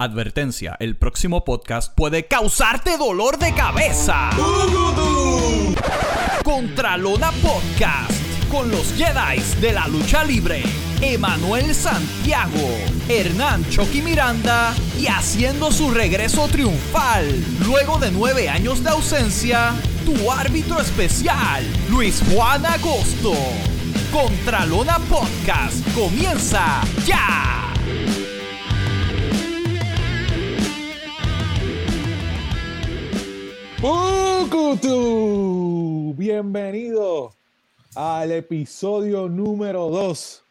Advertencia, el próximo podcast puede causarte dolor de cabeza. Contralona Podcast con los Jedi de la lucha libre. Emanuel Santiago, Hernán Chucky Miranda y haciendo su regreso triunfal luego de nueve años de ausencia, tu árbitro especial, Luis Juan Agosto. Contralona Podcast comienza ya. Pucutu, bienvenido al episodio número 2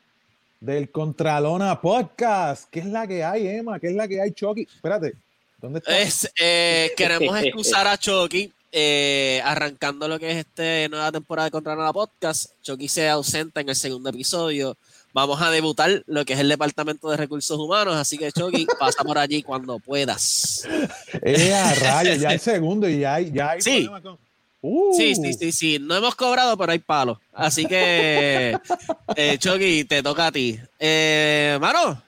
del Contralona Podcast. ¿Qué es la que hay, Emma? ¿Qué es la que hay, Chucky? Espérate, ¿dónde está? Es, eh, queremos excusar a Chucky, eh, arrancando lo que es esta nueva temporada de Contralona Podcast. Chucky se ausenta en el segundo episodio. Vamos a debutar lo que es el Departamento de Recursos Humanos, así que Chucky, pasa por allí cuando puedas. Eh, a rayos, ya hay segundo y ya hay, ya hay Sí. problema con- Uh, Sí, sí, sí, sí. No hemos cobrado, pero hay palos. Así que, eh, Chucky, te toca a ti. Eh, mano,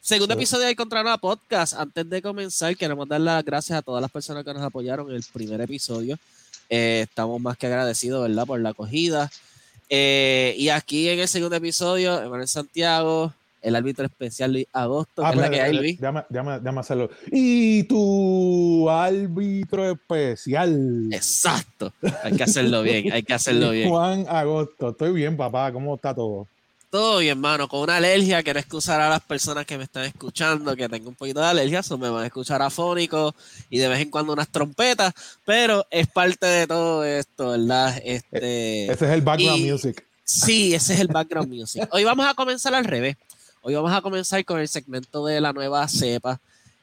segundo episodio de Contralona Podcast. Antes de comenzar, queremos dar las gracias a todas las personas que nos apoyaron en el primer episodio. Eh, estamos más que agradecidos, ¿verdad? Por la acogida. Eh, y aquí en el segundo episodio, Emanuel Santiago, el árbitro especial Luis Agosto, Ah, que es la que hay, espérate, Luis. Déjame, déjame- déjame hacerlo. Y tu árbitro especial. Exacto. Hay que hacerlo bien, hay que hacerlo bien. Juan Agosto. Estoy bien, papá. ¿Cómo está todo? Todo bien, hermano, con una alergia, quiero excusar a las personas que me están escuchando, que tengo un poquito de alergia, me van a escuchar afónico y de vez en cuando unas trompetas, pero es parte de todo esto, ¿verdad? Este, Ese es el background y- music. sí, ese es el background music. Hoy vamos a comenzar al revés. Hoy vamos a comenzar con el segmento de la nueva cepa.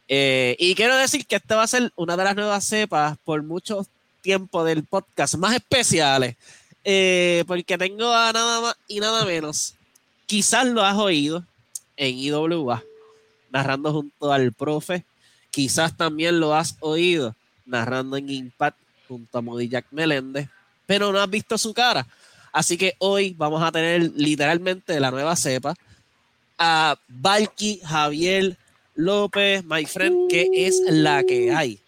Eh, y quiero decir que esta va a ser una de las nuevas cepas por mucho tiempo del podcast más especiales. eh, porque tengo a nada más y nada menos. Quizás lo has oído en IWA, narrando junto al profe. Quizás también lo has oído narrando en Impact junto a Modi Jack Meléndez, pero no has visto su cara. Así que hoy vamos a tener literalmente la nueva cepa a Valky Javier López, my friend, que es la que hay.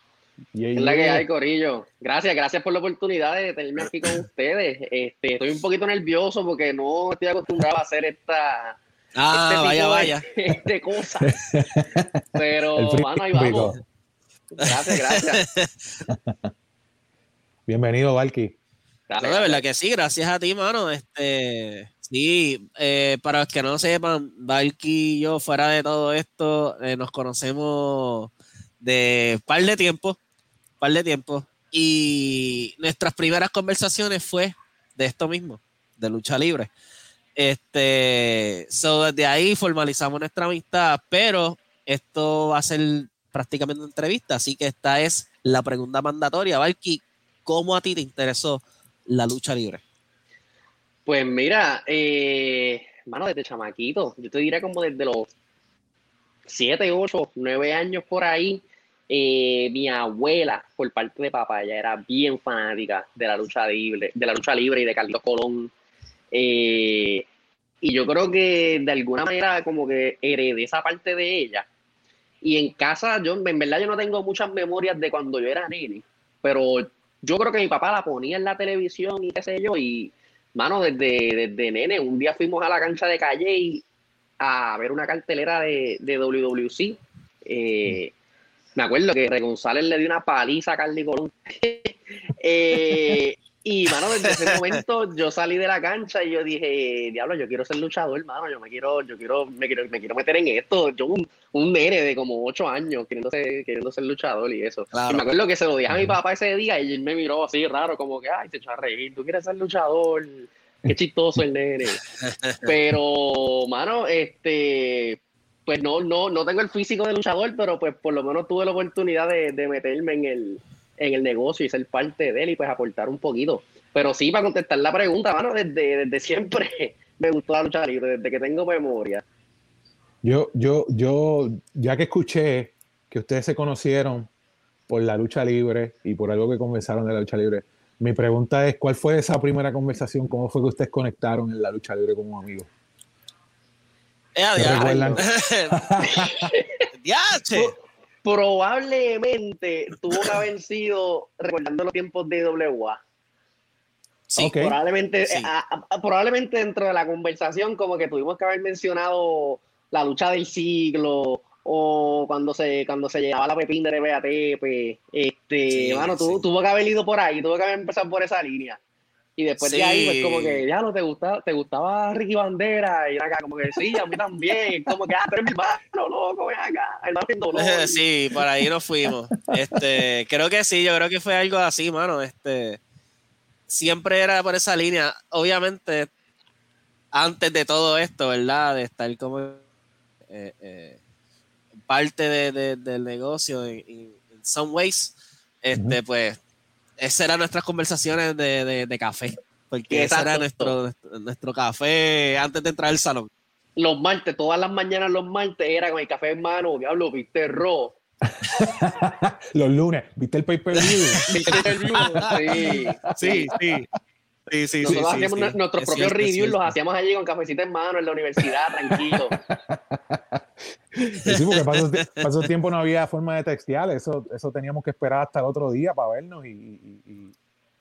Yeah, Es la que hay, Corillo. Gracias, gracias por la oportunidad de tenerme aquí con ustedes. Este, estoy un poquito nervioso porque no estoy acostumbrado a hacer esta, Ah, este tipo vaya, de- vaya. de cosas. El Pero, mano, ahí vamos. Gracias, gracias. Bienvenido, Valky. Dale, No, de verdad que sí, gracias a ti, mano. Este, sí, eh, para los que no sepan, Valky y yo, fuera de todo esto, eh, nos conocemos de par de tiempo, par de tiempo. Y nuestras primeras conversaciones fue de esto mismo, de lucha libre. Este, so desde ahí formalizamos nuestra amistad, pero esto va a ser prácticamente una entrevista, así que esta es la pregunta mandatoria. Valky, ¿cómo a ti te interesó la lucha libre? Pues mira, eh, mano, desde chamaquito, yo te diría como desde los 7, 8, 9 años por ahí, eh, mi abuela, por parte de papá, ella era bien fanática de la lucha libre, de la lucha libre y de Carlos Colón. Eh, y yo creo que de alguna manera como que heredé esa parte de ella. Y en casa, yo en verdad yo no tengo muchas memorias de cuando yo era nene, pero yo creo que mi papá la ponía en la televisión y qué sé yo, y mano, desde, desde nene, un día fuimos a la cancha de Calle y a ver una cartelera de, de WWC. Eh, me acuerdo que Rey González le dio una paliza a Carly Colón. Eh, y, mano, desde ese momento yo salí de la cancha y yo dije, diablo, yo quiero ser luchador, hermano, yo me quiero, yo quiero, me quiero, me quiero meter en esto. Yo un, un nene de como ocho años queriendo ser, queriendo ser luchador y eso. Claro. Y me acuerdo que se lo dije a mi papá ese día y él me miró así raro, como que, ay, se echó a reír, tú quieres ser luchador, qué chistoso el nene. Pero, mano, este, pues no, no, no tengo el físico de luchador, pero pues por lo menos tuve la oportunidad de, de meterme en el, en el negocio y ser parte de él y pues aportar un poquito. Pero sí, para contestar la pregunta, mano, desde, desde siempre me gustó la lucha libre, desde que tengo memoria. Yo, yo, yo, ya que escuché que ustedes se conocieron por la lucha libre y por algo que conversaron de la lucha libre, mi pregunta es, ¿cuál fue esa primera conversación? ¿Cómo fue que ustedes conectaron en la lucha libre como amigos? Eh, probablemente tuvo que haber sido recordando los tiempos de WA. Sí. Probablemente, Sí. eh, a- a- probablemente dentro de la conversación, como que tuvimos que haber mencionado la lucha del siglo o cuando se cuando se llegaba la pepín de BATP. Este, Sí, mano, tu- sí. tuvo que haber ido por ahí, tuvo que haber empezado por esa línea. Y después de ahí, pues como que, ya no te gustaba, te gustaba Ricky Bandera, y acá como que sí, a mí también, como que, ah, pero es mi hermano, loco, ven acá, hermano dolor. Sí, por ahí nos fuimos. Este, creo que sí, yo creo que fue algo así, mano. Este, siempre era por esa línea. Obviamente, antes de todo esto, ¿verdad? De estar como eh, eh, parte de- de- del negocio en some ways, este, pues, esas eran nuestras conversaciones de, de- de café. Porque ese era nuestro, nuestro, café antes de entrar al salón. Los martes, todas las mañanas los martes era con el café en mano, diablo, viste Ro. Los lunes, ¿viste el pay-per-view? ¿Viste el view? Sí. Sí, sí. Sí, sí, Nosotros sí, hacíamos sí. nu- nuestros Es propios cierto, reviews, los hacíamos allí con cafecito en mano en la universidad, tranquilo. Sí, porque para esos, para tiempos no había forma de textear, eso, eso teníamos que esperar hasta el otro día para vernos y, y- y-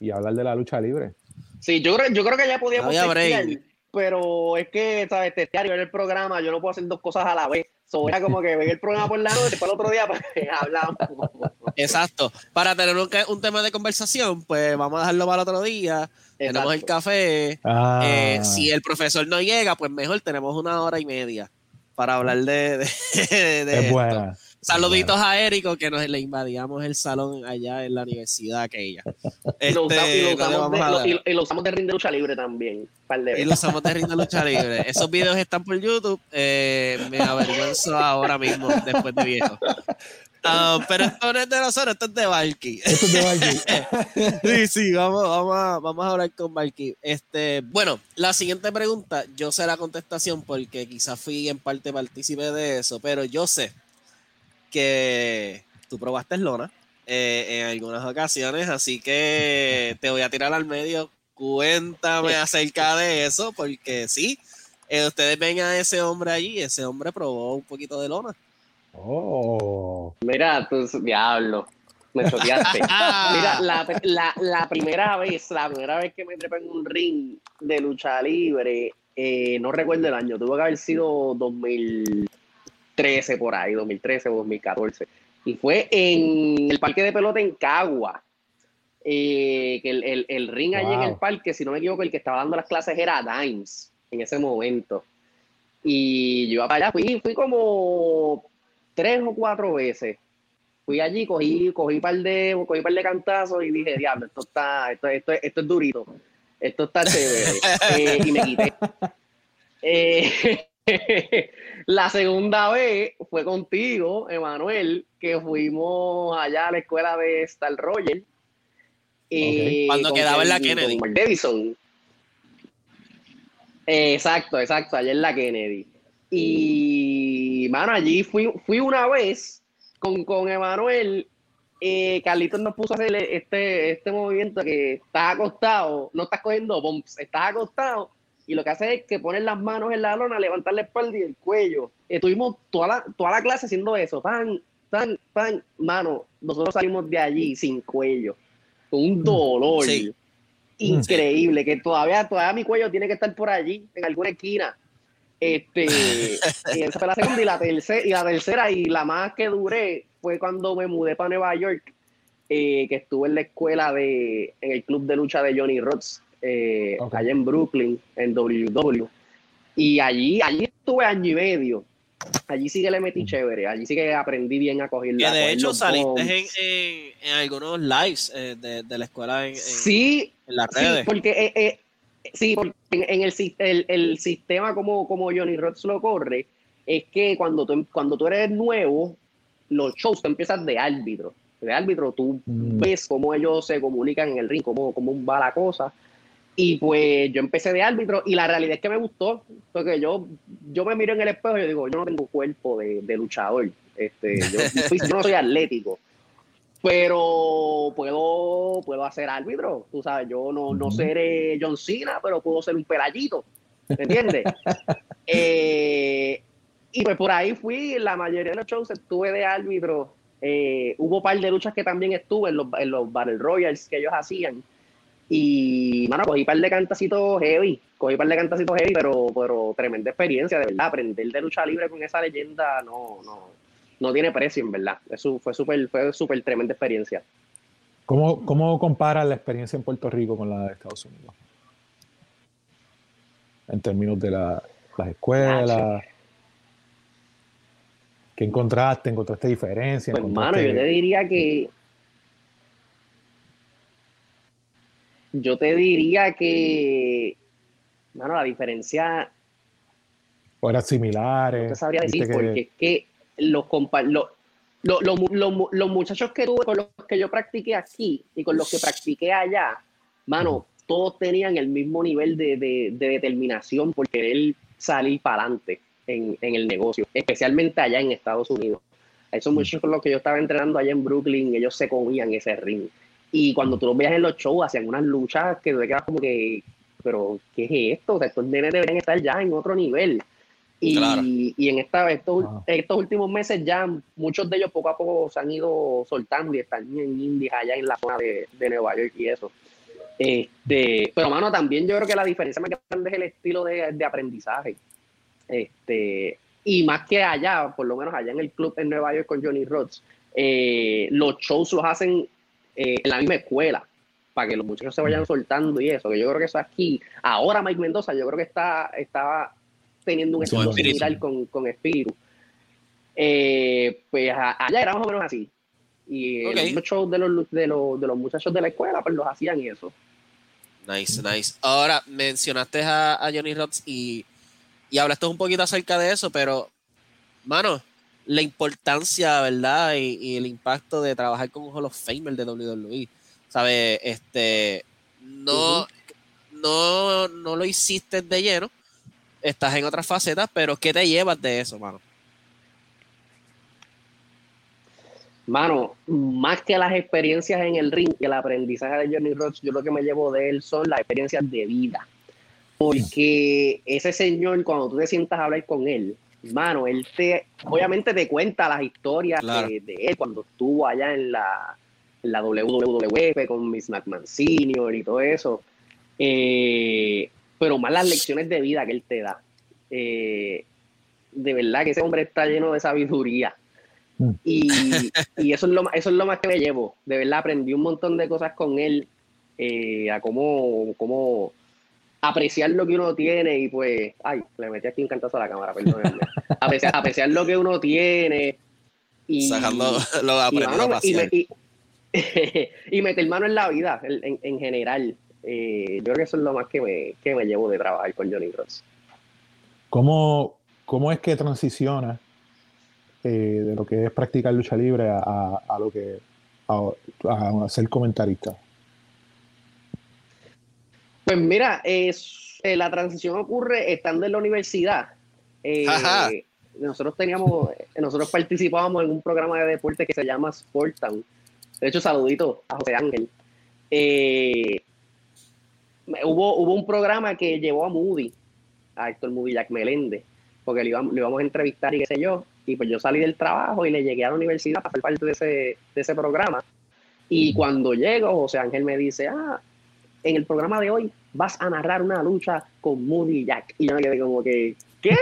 y hablar de la lucha libre. Sí, yo creo, yo creo que ya podíamos testear, break. pero es que, ¿sabes? Testear y ver el programa, yo no puedo hacer dos cosas a la vez. So, era como que ver el programa por la noche, después el otro día pues, hablamos. Exacto. Para tener un, un tema de conversación, pues vamos a dejarlo para el otro día. Tenemos el café. Ah, Eh, si el profesor no llega, pues mejor tenemos una hora y media para hablar de, de, de es esto. buena. Saluditos a Érico que nos le invadíamos el salón allá en la universidad aquella. Y lo usamos, y lo Este, ¿dónde usamos de, a lo- dar? y- y lo usamos de ring de lucha libre también. par de Y lo usamos de Rinda Lucha Libre. Esos videos están por YouTube. Eh, me avergüenzo ahora mismo, después de viejo. Ah, pero esto no es de nosotros, esto es de Valky. Esto es de Valky. Sí, sí, vamos, vamos, a, vamos a hablar con Valky. Este, bueno, la siguiente pregunta, yo sé la contestación porque quizás fui en parte partícipe de eso, pero yo sé que tú probaste lona eh, en algunas ocasiones, así que te voy a tirar al medio. Cuéntame acerca de eso, porque sí, eh, ustedes ven a ese hombre allí, ese hombre probó un poquito de lona. Oh, Mira, tú, diablo, me choteaste. Mira, la, la, la primera vez, la primera vez que me trepé en un ring de lucha libre, eh, no recuerdo el año, tuvo que haber sido 2013 por ahí, 2013 o 2014. Y fue en el parque de pelota en Cagua. Eh, que el, el- el ring allí en el parque, si no me equivoco, el que estaba dando las clases era Dimes en ese momento. Y yo iba para allá, fui, fui como tres o cuatro veces fui allí, cogí, cogí par de, cogí par de cantazos y dije, diablo, esto está, esto, esto, esto es durito, esto está chévere. Eh, y me quité. Eh, la segunda vez fue contigo, Emanuel, que fuimos allá a la escuela de Star Roger. Eh, Cuando con quedaba en la con Kennedy. Mark Davison. Exacto, exacto, allá en la Kennedy. Y, mano, allí fui, fui una vez con, con Emanuel. Eh, Carlitos nos puso a hacer este, este movimiento que estás acostado, no estás cogiendo bumps, estás acostado y lo que hace es que pones las manos en la lona, levantar la espalda y el cuello. Estuvimos toda la, toda la clase haciendo eso, pan, pan, pan, mano, nosotros salimos de allí sin cuello, con un dolor Sí. increíble, que todavía, todavía mi cuello tiene que estar por allí, en alguna esquina. Este, y esa fue la segunda y la tercera, y la tercera y la más que duré fue cuando me mudé para Nueva York, eh, que estuve en la escuela de, en el club de lucha de Johnny Rods, eh, Ok. allá en Brooklyn, en WW. Y allí, allí estuve año y medio. Allí sí que le metí chévere, allí sí que aprendí bien a coger la- de hecho saliste en, en- en algunos lives eh, de, de la escuela en, en- Sí, en las Sí, redes. porque, eh, eh, sí, porque en, el, sis- el, el sistema como, como Johnny Rods lo corre, es que cuando tú, cuando tú eres nuevo, los shows tú empiezas de árbitro. De árbitro tú Mm. ves cómo ellos se comunican en el ring, cómo, cómo va la cosa. Y pues yo empecé de árbitro y la realidad es que me gustó, porque yo, yo me miro en el espejo y yo digo, yo no tengo cuerpo de, de luchador, este, yo, yo no soy atlético, pero puedo, puedo hacer árbitro, tú sabes, yo no, no seré John Cena, pero puedo ser un pelayito, ¿me entiendes? Eh, y pues por ahí fui, la mayoría de los shows estuve de árbitro Eh, hubo un par de luchas que también estuve en los, en los Battle Royals que ellos hacían. Y, mano, cogí un par de cantacitos heavy, cogí un par de cantacitos heavy, pero, pero tremenda experiencia, de verdad. Aprender de lucha libre con esa leyenda no, no, no tiene precio, en verdad. Eso fue súper fue súper tremenda experiencia. ¿Cómo, ¿Cómo comparas la experiencia en Puerto Rico con la de Estados Unidos? En términos de la, las escuelas. ¿Qué encontraste? ¿Encontraste diferencias? Pues, mano, yo te diría que. Yo te diría que. Mano, la diferencia. O eran similares. No te sabría decir, porque es que los, los, muchachos que tuve con los que yo practiqué aquí y con los que practiqué allá, mano, todos tenían el mismo nivel de, determinación por querer salir para adelante en, el negocio, especialmente allá en Estados Unidos. Esos muchachos con los que yo estaba entrenando allá en Brooklyn, ellos se comían ese ring. Y cuando tú los veías en los shows, hacían unas luchas que te quedas como que, pero ¿qué es esto? O sea, estos nenes deberían estar ya en otro nivel. Y, y en esta, estos, estos últimos meses ya muchos de ellos poco a poco se han ido soltando y están en indies allá en la zona de, de Nueva York y eso. Este, pero mano, también yo creo que la diferencia más grande es el estilo de, de, aprendizaje. Este, y más que allá, por lo menos allá en el club en Nueva York con Johnny Rhodes, eh, los shows los hacen eh, en la misma escuela para que los muchachos se vayan soltando y eso, que yo creo que eso aquí, ahora Mike Mendoza, yo creo que está, estaba teniendo un estilo similar con, con Espíritu. Eh, pues allá era más o menos así. Y los shows de los, de, los, de los muchachos de la escuela, pues los hacían y eso. Nice, nice. Ahora mencionaste a, a Johnny Rhodes y, y hablaste un poquito acerca de eso, pero, mano, la importancia, ¿verdad? Y, el impacto de trabajar con un Hall of Famer de WWE. ¿Sabes? Este, no, no, no lo hiciste de lleno, estás en otras facetas, pero ¿qué te llevas de eso, mano? Mano, más que las experiencias en el ring y el aprendizaje de Johnny Rhodes, yo lo que me llevo de él son las experiencias de vida. Porque ese señor, cuando tú te sientas a hablar con él, mano, él te, obviamente te cuenta las historias de, él cuando estuvo allá en la, en la WWF con Miss McMahon Senior y todo eso. Eh, pero más las lecciones de vida que él te da. Eh, de verdad que ese hombre está lleno de sabiduría. Mm. Y, eso, es lo, eso es lo más que me llevo. De verdad aprendí un montón de cosas con él, eh, a cómo, cómo apreciar lo que uno tiene y pues, ay, le metí aquí un cantazo a la cámara, perdónenme. apreciar, apreciar lo que uno tiene y, Sacando lo y, y, y, meter mano en la vida en, en general. Eh, yo creo que eso es lo más que me, que me llevo de trabajar con Johnny Ross. ¿Cómo, cómo es que transiciona eh, de lo que es practicar lucha libre a, a, lo que a, ser comentarista? Pues mira, es, eh, la transición ocurre estando en la universidad. nosotros teníamos, nosotros participábamos en un programa de deporte que se llama Sport Town. De hecho, saludito a José Ángel. Eh, hubo, hubo un programa que llevó a Moody, a Héctor Moody Jack Meléndez, porque le íbamos, le íbamos a entrevistar y qué sé yo. Y pues yo salí del trabajo y le llegué a la universidad para ser parte de ese, de ese programa. Y cuando llego, José Ángel me dice, ah, en el programa de hoy vas a narrar una lucha con Moody Jack. Y yo me quedé como que, ¿qué?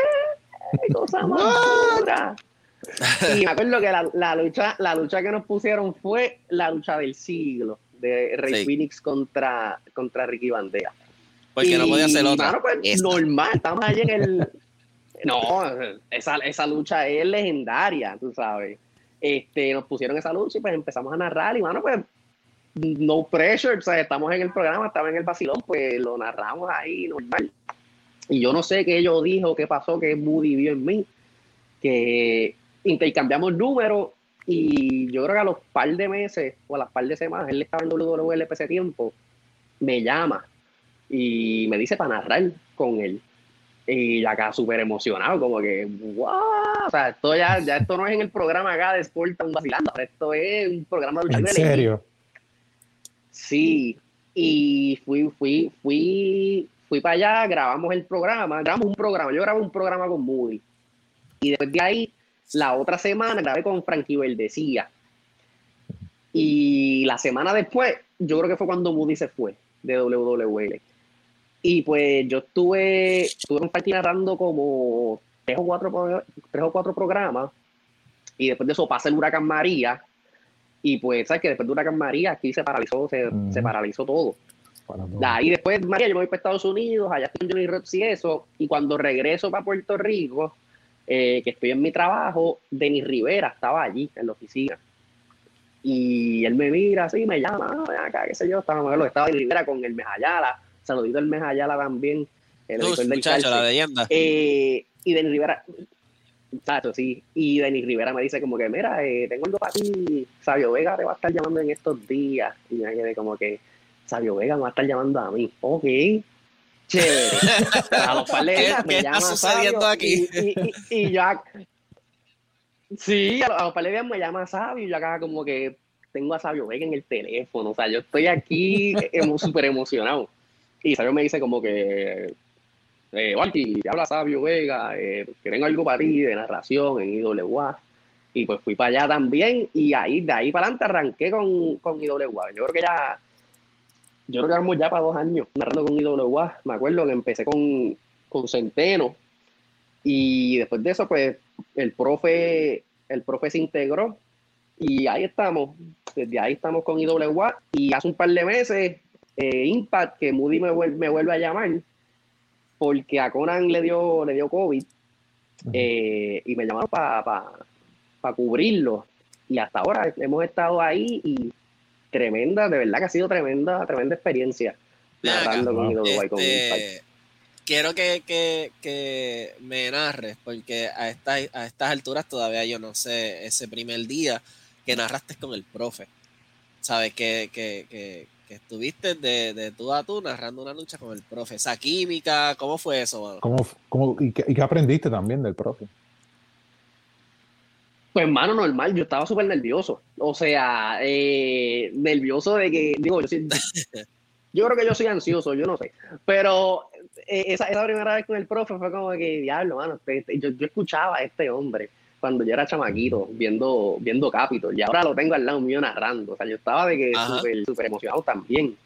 Cosa más. Y me acuerdo que la, la, lucha, la lucha que nos pusieron fue la lucha del siglo de Rey Phoenix contra, contra Ricky Bandera. Porque no podía hacer otra. pues, normal, estamos allí en el. No, esa, esa lucha es legendaria, tú sabes. Este, nos pusieron esa lucha y pues empezamos a narrar y, mano, pues, no pressure, o sea, estamos en el programa, estaba en el vacilón, pues lo narramos ahí normal. Y yo no sé qué yo dijo, qué pasó, qué Moody vio en mí, que intercambiamos números y yo creo que a los par de meses o a las par de semanas, él estaba en WWLP ese tiempo, me llama y me dice para narrar con él. Y acá súper emocionado, como que, wow, o sea, esto ya, ya esto no es en el programa acá de Sport un vacilando, esto es un programa de ¿En serio? Sí, y fui, fui, fui, fui para allá, grabamos el programa, grabamos un programa, yo grabo un programa con Moody. Y después de ahí la otra semana grabé con Frankie Verdecía Y la semana después, yo creo que fue cuando Moody se fue de WWE. Y pues yo estuve, estuve narrando como tres o, cuatro, tres o cuatro programas. Y después de eso pasa el huracán María. Y pues, ¿sabes que Después del huracán María aquí se paralizó, se, se paralizó todo. Y después, María, yo me voy para Estados Unidos, allá estoy en Johnny Reps y eso. Y cuando regreso para Puerto Rico, eh, que estoy en mi trabajo, Denis Rivera estaba allí en la oficina. Y él me mira así, me llama, ah, acá, qué sé yo, estaba, estaba Denis Rivera con el Mejayala, saludito el Mejayala también, el muchacho, la leyenda. Eh, y Denis Rivera, exacto, sí, y Denis Rivera me dice como que, mira, eh, tengo algo para ti, Sabio Vega te va a estar llamando en estos días. Y me quedé como que, Sabio Vega me va a estar llamando a mí. Ok, chévere. A los par me llama sucediendo aquí? Y, ya. Sí, a los, par me llama Sabio y yo acá como que tengo a Sabio Vega en el teléfono. O sea, yo estoy aquí súper emocionado. Y Sabio me dice como que, eh, Walti, habla Sabio Vega, eh, que tengo algo para ti de narración en IWA. Y pues fui para allá también y ahí, de ahí para adelante arranqué con, con IWA. Yo creo que ya yo creo que vamos ya para dos años narrando con IWA. Me acuerdo que empecé con, con Centeno y después de eso, pues el profe, el profe se integró y ahí estamos. Desde ahí estamos con IWA y hace un par de meses, eh, Impact, que Moody me, vuelve, me vuelve a llamar porque a Conan le dio, le dio COVID eh, y me llamaron para cubrirlo. Y hasta ahora hemos estado ahí y tremenda, de verdad que ha sido tremenda, tremenda experiencia narrando con este, Quiero que, que, que, me narres, porque a, esta, a estas alturas todavía yo no sé ese primer día que narraste con el profe. ¿Sabes? Que, que, que, estuviste de, de, tú a tú narrando una lucha con el profe. Esa química, ¿cómo fue eso? ¿Cómo, cómo, y, qué, ¿Y qué aprendiste también del profe? Pues, hermano, normal, yo estaba súper nervioso. O sea, eh, nervioso de que, digo, yo, yo creo que yo soy ansioso, yo no sé. Pero eh, esa, esa, primera vez con el profe fue como que, diablo, mano, este, este, yo, yo, escuchaba a este hombre cuando yo era chamaquito, viendo, viendo Capitol, y ahora lo tengo al lado mío narrando. O sea, yo estaba de que súper, súper emocionado también.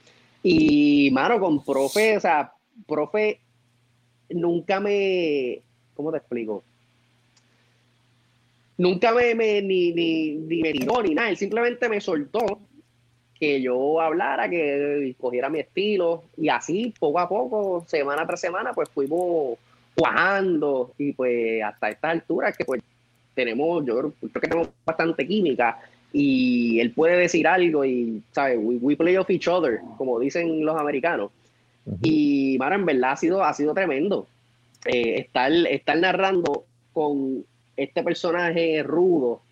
Y, mano, con profe, o sea, profe nunca me, ¿cómo te explico? Nunca me, ni, ni, ni, me tiró ni nada, él simplemente me soltó que yo hablara, que cogiera mi estilo y así poco a poco, semana tras semana, pues fuimos cuajando y pues hasta esta altura que pues tenemos, yo creo, que tenemos bastante química y él puede decir algo y, ¿sabes? We, play off each other, como dicen los americanos. Y, Mara, en verdad ha sido, ha sido tremendo eh, estar, estar narrando con este personaje rudo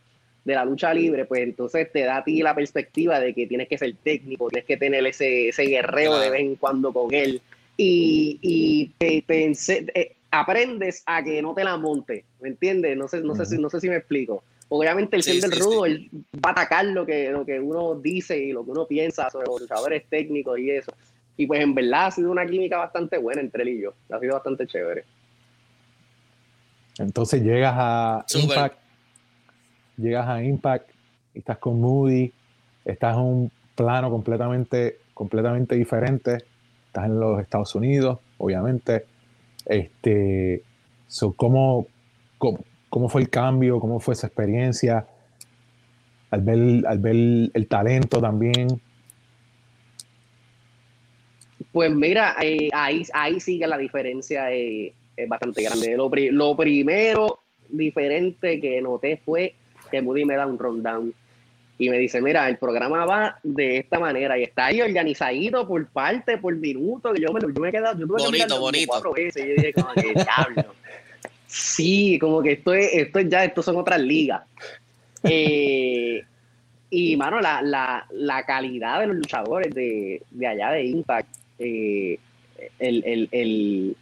de la lucha libre, pues entonces te da a ti la perspectiva de que tienes que ser técnico, tienes que tener ese, ese guerreo de vez en cuando con él y, y te, eh, aprendes a que no te la monte, ¿me entiendes? No sé, no, sé, si, no sé si me explico. Obviamente el ser del rudo él va a atacar lo que, lo que uno dice y lo que uno piensa sobre los luchadores técnicos y eso. Y pues en verdad ha sido una química bastante buena entre él y yo, ha sido bastante chévere. Entonces llegas a Impact, llegas a Impact, estás con Moody, estás en un plano completamente, completamente diferente, estás en los Estados Unidos, obviamente. Este, ¿cómo, cómo, fue el cambio? ¿Cómo fue esa experiencia? Al ver, al ver el talento también. Pues mira, eh, ahí, ahí sigue la diferencia. Eh, es bastante grande. Lo, lo, primero diferente que noté fue que Moody me da un rundown y me dice, mira, el programa va de esta manera y está ahí organizadito por parte, por minuto, que yo me, yo me he quedado, yo tuve bonito, que bonito. cuatro veces y yo dije, como que diablo. Sí, como que esto es, esto ya, estos son otras ligas. Eh, y, mano, la, la, la, calidad de los luchadores de, de allá de Impact, eh, el, el, el,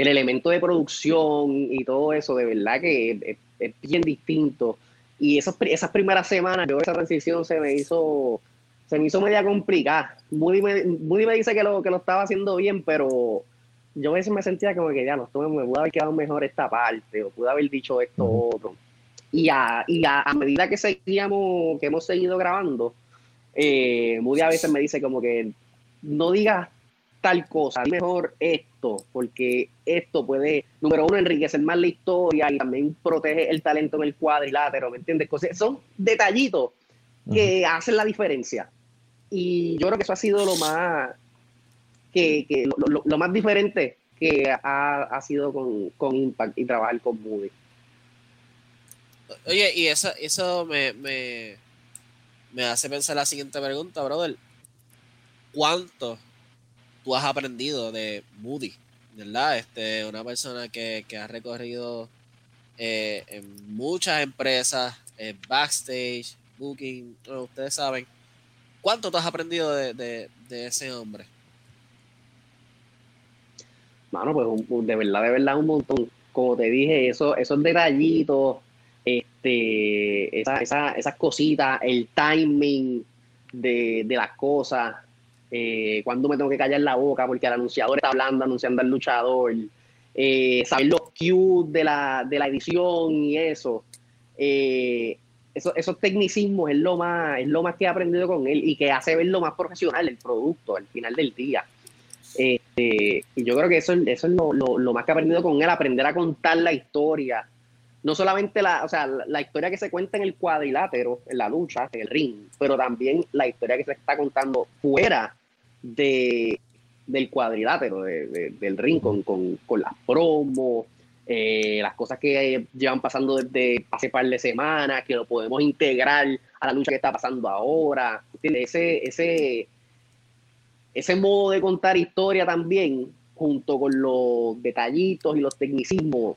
el elemento de producción y todo eso, de verdad que es, bien distinto. Y esas, esas primeras semanas, yo esa transición se me hizo, se me hizo media complicada. Moody me, me dice que lo, que lo estaba haciendo bien, pero yo a veces me sentía como que ya no, me pudo haber quedado mejor esta parte, o pude haber dicho esto otro. Y, a, y a, medida que seguíamos, que hemos seguido grabando, Eh, Moody a veces me dice como que no digas tal cosa, mejor esto, porque esto puede, número uno, enriquecer más la historia y también protege el talento en el cuadrilátero, ¿me entiendes? Cosas, son detallitos que hacen la diferencia. Y yo creo que eso ha sido lo más, que, que lo, lo, más diferente que ha, ha sido con, con, Impact y trabajar con Moody. Oye, y eso, eso me, me, me hace pensar la siguiente pregunta, brother. ¿Cuánto tú has aprendido de Moody? ¿Verdad? Este, una persona que, que ha recorrido eh, en muchas empresas, backstage, booking, ustedes saben. ¿Cuánto tú has aprendido de, de, de ese hombre? Mano, pues de verdad, de verdad, un montón. Como te dije, eso, esos detallitos, este, esa, esa, esas cositas, el timing de, de las cosas, eh, cuando me tengo que callar la boca porque el anunciador está hablando, anunciando al luchador, eh, saber los cues de la, de la edición y eso. Eh, eso, esos tecnicismos es lo más es lo más que he aprendido con él y que hace ver lo más profesional el producto al final del día. Este, y yo creo que eso, eso es lo, lo, lo, más que he aprendido con él, aprender a contar la historia. No solamente la, o sea, la, historia que se cuenta en el cuadrilátero, en la lucha, en el ring, pero también la historia que se está contando fuera de, del cuadrilátero, de, de, del ring, con, con, las promos, eh, las cosas que llevan pasando desde hace par de semanas, que lo podemos integrar a la lucha que está pasando ahora. Ese, ese, ese modo de contar historia también, junto con los detallitos y los tecnicismos,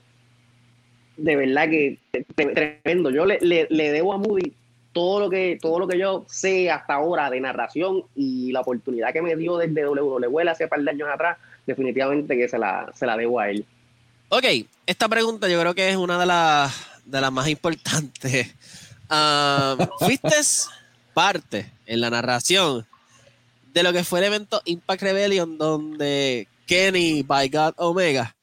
de verdad que tremendo. Yo le, le, le, debo a Moody todo lo que todo lo que yo sé hasta ahora de narración y la oportunidad que me dio desde WWE hace par de años atrás, definitivamente que se la, se la debo a él. Ok, esta pregunta yo creo que es una de las, de las más importantes. Uh, ¿Fuiste parte en la narración de lo que fue el evento Impact Rebellion donde Kenny by God Omega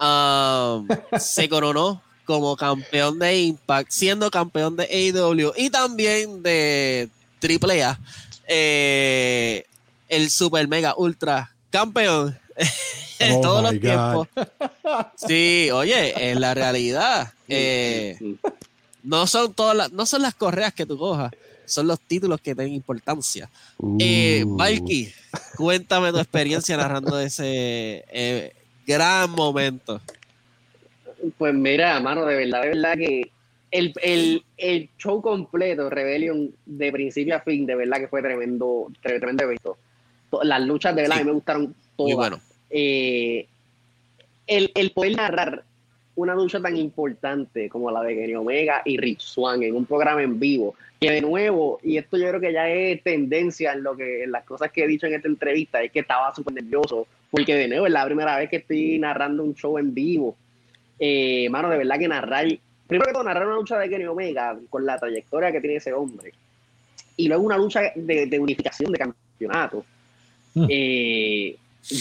um, se coronó como campeón de Impact, siendo campeón de AEW y también de AAA, eh, el Super Mega Ultra campeón en oh todos los God. tiempos. Sí, oye, en la realidad, eh, no son todas las, no son las correas que tú cojas, son los títulos que tienen importancia. Uh. Eh, Valky, cuéntame tu experiencia narrando ese eh, gran momento. Pues mira, mano, de verdad, de verdad que el, el, el, show completo, Rebellion, de principio a fin, de verdad que fue tremendo, tremendo evento. Las luchas de verdad sí. me gustaron todas. bueno. Eh, el, el, poder narrar una lucha tan importante como la de Kenny Omega y Rich Swan en un programa en vivo, que de nuevo, y esto yo creo que ya es tendencia en lo que en las cosas que he dicho en esta entrevista, es que estaba súper nervioso, porque de nuevo es la primera vez que estoy narrando un show en vivo. Eh, mano, de verdad que narrar, primero que todo, narrar una lucha de Kenny Omega con la trayectoria que tiene ese hombre, y luego una lucha de, de unificación de campeonato. Mm. Eh,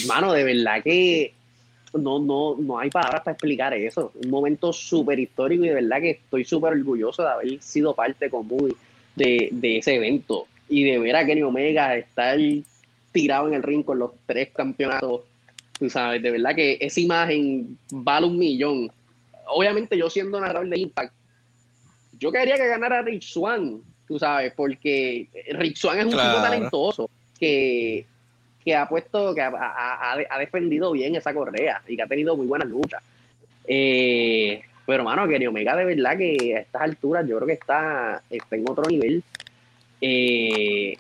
mano, de verdad que no, no, no hay palabras para explicar eso. Un momento súper histórico y de verdad que estoy súper orgulloso de haber sido parte Moody de, de, ese evento. Y de ver a Kenny Omega estar tirado en el ring con los tres campeonatos. Tú sabes, de verdad que esa imagen vale un millón. Obviamente yo siendo narrador de Impact, yo quería que ganara Rich Swan, tú sabes, porque Rich Swan es un claro. tipo talentoso que que ha puesto, que ha, ha, ha, defendido bien esa correa y que ha tenido muy buenas luchas. Eh, pero, mano, Kenny Omega de verdad que a estas alturas yo creo que está, está en otro nivel. Eh,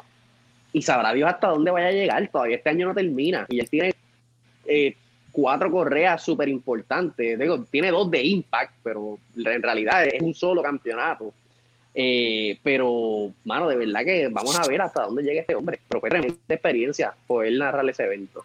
y sabrá Dios hasta dónde vaya a llegar. Todavía este año no termina. Y él tiene eh, cuatro correas súper importantes. Digo, tiene dos de Impact, pero en realidad es un solo campeonato. Eh, pero, mano, de verdad que vamos a ver hasta dónde llega este hombre. Pero fue tremenda experiencia poder narrar ese evento.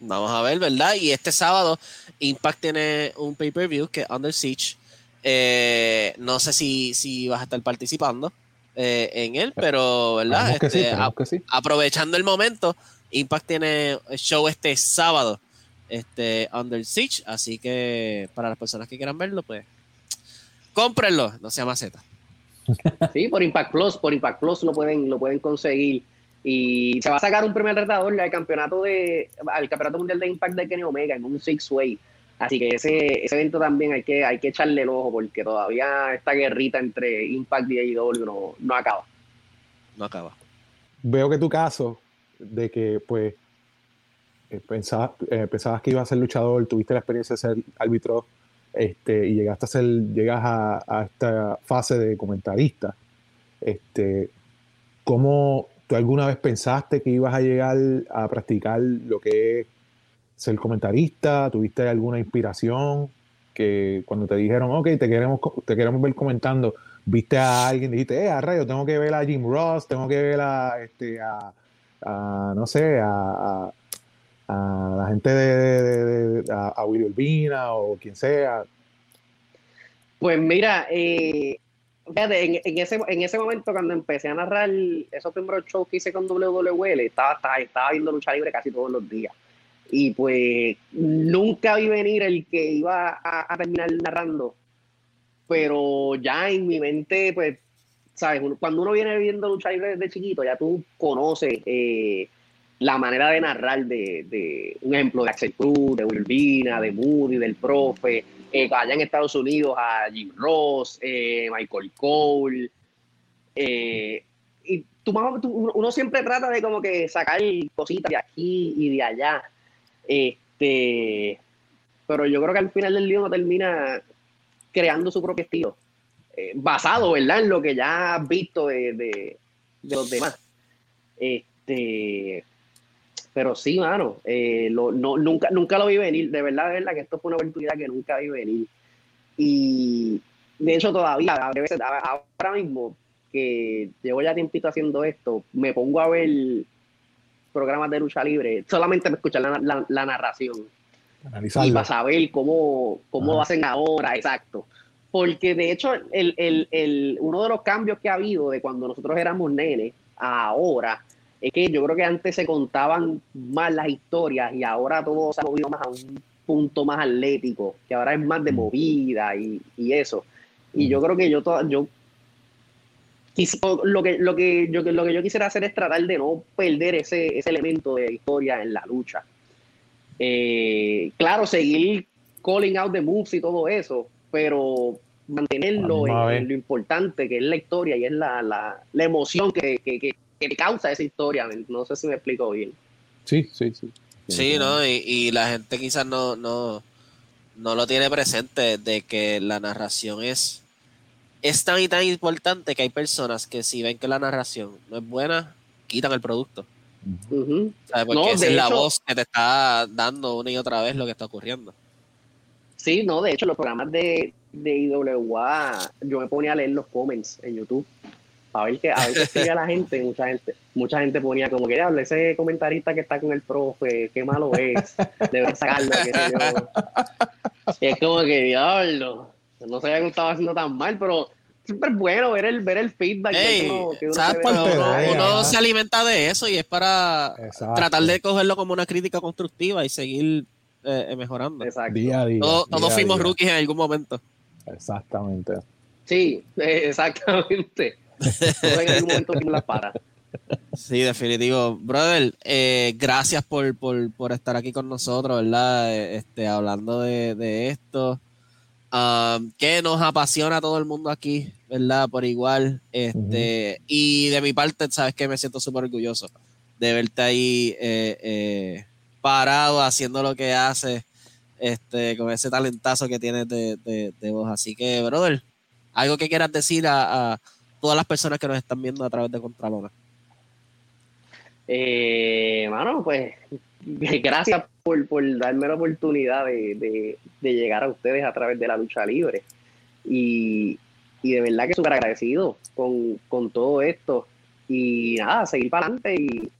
Vamos a ver, ¿verdad? Y este sábado Impact tiene un pay-per-view que es Under Siege. Eh, no sé si, si vas a estar participando eh, en él, pero, ¿verdad? Este, sí, que sí. Aprovechando el momento, Impact tiene show este sábado, este Under Siege. Así que para las personas que quieran verlo, pues cómprenlo, no sea maceta. Sí, por Impact Plus, por Impact Plus lo pueden, lo pueden conseguir. Y se va a sacar un primer retador al campeonato de al campeonato mundial de Impact de Kenny Omega en un six way. Así que ese, ese evento también hay que, hay que echarle el ojo porque todavía esta guerrita entre Impact y AEW no, no acaba. No acaba. Veo que tu caso de que pues pensabas, eh, pensabas que ibas a ser luchador, tuviste la experiencia de ser árbitro este, y llegaste a ser, llegas a, esta fase de comentarista. Este, ¿Cómo tú alguna vez pensaste que ibas a llegar a practicar lo que es ser comentarista? ¿Tuviste alguna inspiración que cuando te dijeron, ok, te queremos, te queremos ver comentando, viste a alguien dijiste, eh, a tengo que ver a Jim Ross, tengo que ver a, este, a, no sé, a, a la gente de, a, a Urbina o quien sea? Pues mira, eh, en, ese, en ese momento cuando empecé a narrar esos primeros shows que hice con WWE, estaba, estaba, estaba viendo lucha libre casi todos los días. Y pues nunca vi venir el que iba a, a terminar narrando. Pero ya en mi mente, pues, ¿sabes? Cuando uno viene viendo lucha libre desde chiquito, ya tú conoces eh, la manera de narrar de, de, un ejemplo, de Axel Cruz, de Wilvina, de Moody, del profe, eh, allá en Estados Unidos a Jim Ross, eh, Michael Cole. Eh, y tu, uno siempre trata de como que sacar cositas de aquí y de allá. Este, pero yo creo que al final del uno termina creando su propio estilo, eh, basado, ¿verdad?, en lo que ya has visto de, de, de los demás. Este, pero sí, mano, eh, lo, no, nunca, nunca lo vi venir, de verdad, de verdad que esto fue una oportunidad que nunca vi venir. Y de hecho todavía, ahora mismo, que llevo ya tiempito haciendo esto, me pongo a ver programas de lucha libre, solamente me escuchar la, la, la narración. Analizarlo. Y para saber cómo, cómo hacen ahora, exacto. Porque de hecho, el, el, el, uno de los cambios que ha habido de cuando nosotros éramos nenes a ahora, es que yo creo que antes se contaban más las historias y ahora todo se ha movido más a un punto más atlético, que ahora es más de movida y, y eso. Y yo creo que yo, yo lo que, lo, que yo, lo que yo quisiera hacer es tratar de no perder ese, ese elemento de historia en la lucha. Eh, claro, seguir calling out the moves y todo eso, pero mantenerlo en, en, lo importante que es la historia y es la, la, la emoción que, que, que, que, causa esa historia. No sé si me explico bien. Sí, sí, sí. Sí, ¿no? Y, y la gente quizás no, no, no lo tiene presente de que la narración es es tan y tan importante que hay personas que si ven que la narración no es buena, quitan el producto. Uh -huh. ¿Sabes? Porque no, esa es hecho, la voz que te está dando una y otra vez lo que está ocurriendo. Sí, no, de hecho, los programas de, de IWA, yo me ponía a leer los comments en YouTube. A ver qué, a ver qué escribía la gente, mucha gente, mucha gente ponía como que hable ese comentarista que está con el profe, qué malo es, debe sacarlo, qué sé yo. Y es como que diablo, no sabía que estaba haciendo tan mal, pero siempre es bueno ver el, ver el feedback. Hey, que uno, que uno, ¿sabes? se, uno, uno se alimenta de eso y es para Exacto. tratar de cogerlo como una crítica constructiva y seguir eh, mejorando. Exacto. Día a día. Todos, día todos fuimos día. rookies en algún momento. Exactamente. Sí, exactamente. todos en algún momento fuimos las paras. Sí, definitivo. Brother, eh, gracias por, por, por, estar aquí con nosotros, ¿verdad? Este, hablando de, de esto. Um, que nos apasiona a todo el mundo aquí, ¿verdad? Por igual. Este, uh -huh. Y de mi parte, sabes que me siento súper orgulloso de verte ahí eh, eh, parado, haciendo lo que haces, este, con ese talentazo que tienes de, de, de voz. Así que, brother, algo que quieras decir a, a, todas las personas que nos están viendo a través de Contralona. Eh, pues gracias por, por, darme la oportunidad de, de, de, llegar a ustedes a través de la lucha libre. Y, y de verdad que súper agradecido con, con, todo esto. Y nada, seguir para adelante y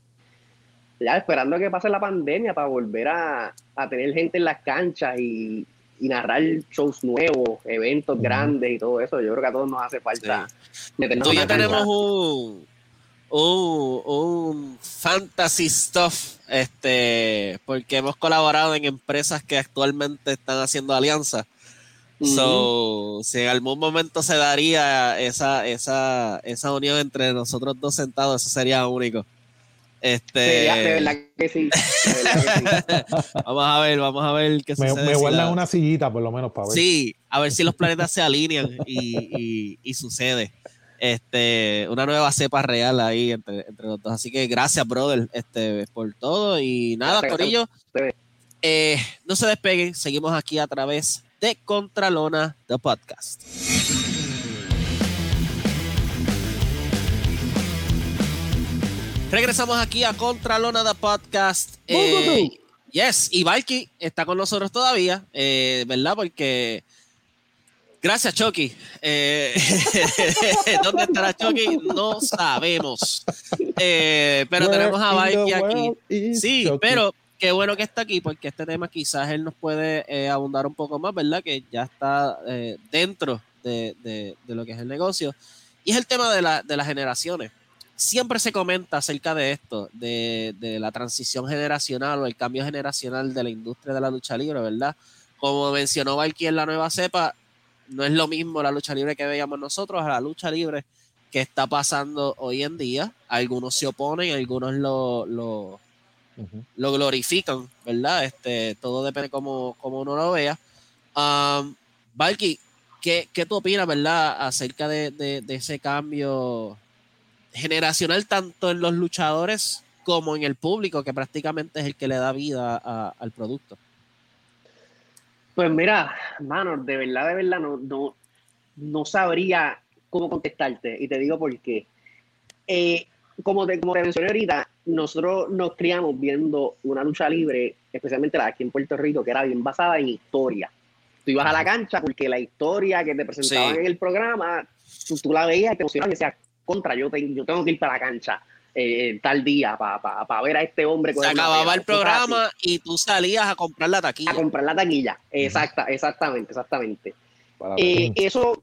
ya esperando que pase la pandemia para volver a, a tener gente en las canchas y, y narrar shows nuevos, eventos grandes y todo eso. Yo creo que a todos nos hace falta. Sí. Tú ya tenemos un un, un, fantasy stuff, este, porque hemos colaborado en empresas que actualmente están haciendo alianzas. Uh -huh. So, si en algún momento se daría esa, esa, esa unión entre nosotros dos sentados, eso sería único. Este, de verdad que sí. De verdad que sí. vamos a ver, vamos a ver qué Me, sucede. me si guardan la- una sillita por lo menos para ver. Sí, a ver si los planetas se alinean y, y- y sucede. Este, una nueva cepa real ahí entre, entre los dos. Así que gracias, brother, este, por todo. Y nada, Gracias, Corillo. eh, no se despeguen, seguimos aquí a través de Contralona, The Podcast. Regresamos aquí a Contralona, The Podcast. Eh, yes, y Valky está con nosotros todavía, eh, ¿verdad? Porque. Gracias, Chucky. Eh, ¿Dónde estará Chucky? No sabemos. Pero tenemos a Valky aquí. Sí, pero qué bueno que está aquí porque este tema quizás él nos puede abundar un poco más, ¿verdad? Que ya está dentro de, de- de lo que es el negocio. Y es el tema de, la- de las generaciones. Siempre se comenta acerca de esto, de, de la transición generacional o el cambio generacional de la industria de la lucha libre, ¿verdad? Como mencionó Valky en la nueva cepa, no es lo mismo la lucha libre que veíamos nosotros a la lucha libre que está pasando hoy en día. Algunos se oponen, algunos lo, lo, lo glorifican, ¿verdad? Este, todo depende cómo, cómo uno lo vea. Um, Valky, ¿qué, qué tú opinas, verdad, acerca de, de- de ese cambio generacional tanto en los luchadores como en el público, que prácticamente es el que le da vida a- al producto? Pues mira, mano, de verdad, de verdad, no, no, no sabría cómo contestarte. Y te digo por qué. Eh, como, te, como te mencioné ahorita, nosotros nos criamos viendo una lucha libre, especialmente la de aquí en Puerto Rico, que era bien basada en historia. Tú ibas a la cancha porque la historia que te presentaban Sí. en el programa, tú, tú la veías y te emocionabas y decías, contra, yo, te- yo tengo que ir para la cancha eh, tal día para ver a este hombre. Se acababa pela". el programa y tú salías a comprar la taquilla. a comprar la taquilla. Exacta, exactamente, exactamente. Eh, eso,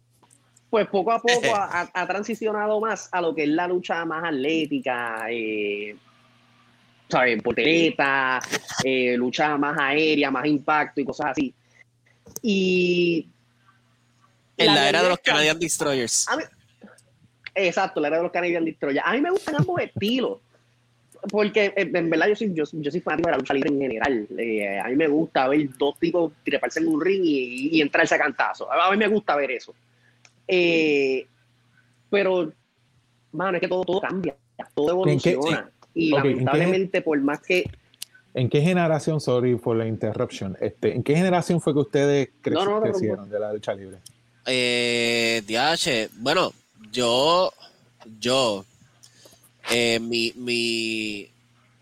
pues poco a poco ha, transicionado más a lo que es la lucha más atlética, eh, ¿sabes? Portereta, eh, lucha más aérea, más impacto y cosas así. Y. en la, era realidad de los Canadian Destroyers. a mí- exacto, la era de los Canadian Destroyer. A mí me gustan ambos estilos. Porque eh, en verdad yo soy, yo, yo soy fanático de la lucha libre en general. Eh, a mí me gusta ver dos tipos treparse en un ring y, y entrarse a cantazo. A mí me gusta ver eso. Eh, pero, mano, es que todo, todo cambia, todo ¿En qué- evoluciona. Y Ok, ¿en qué- lamentablemente, por más que. ¿En qué generación, sorry por la interruption, este, ¿en qué generación fue que ustedes cre- No, no, no crecieron de la lucha libre? Eh, DH, bueno, yo, yo, eh, mi, mi,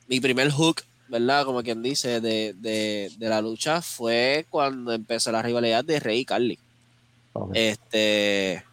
mi primer hook, ¿verdad? Como quien dice, de, de, de la lucha fue cuando empezó la rivalidad de Rey y Carly. Este,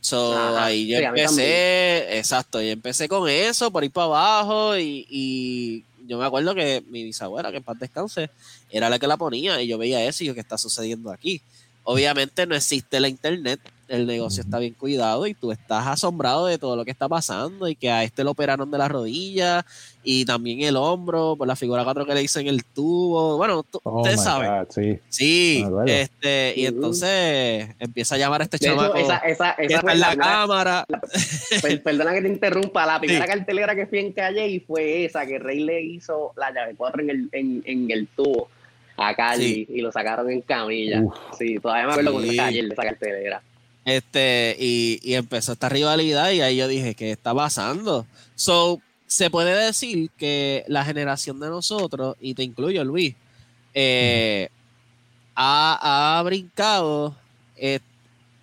so, Ajá, ahí yo sí, empecé, exacto, yo empecé con eso, por ir para abajo y, y yo me acuerdo que mi bisabuela, que en paz descanse, era la que la ponía y yo veía eso y yo, ¿qué está sucediendo aquí? Obviamente no existe la internet, el negocio está bien cuidado y tú estás asombrado de todo lo que está pasando y que a este lo operaron de la rodilla y también el hombro por la figura 4 que le hizo en el tubo. Bueno, tú- Oh ustedes saben. God, sí. Sí, este, y entonces empieza a llamar a este chamaco esa, esa, que esa está fue en la la cámara. Per- perdona que te interrumpa, la primera Sí. cartelera que fui en calle y fue esa, que Rey le hizo la llave 4 en el, en, en el tubo a Cali y lo sacaron en camilla. Uf. Sí, todavía me acuerdo Sí. con esa de esa cartelera. Este, y, y empezó esta rivalidad y ahí yo dije, ¿qué está pasando? So, se puede decir que la generación de nosotros, y te incluyo Luis, eh, ha, ha brincado eh,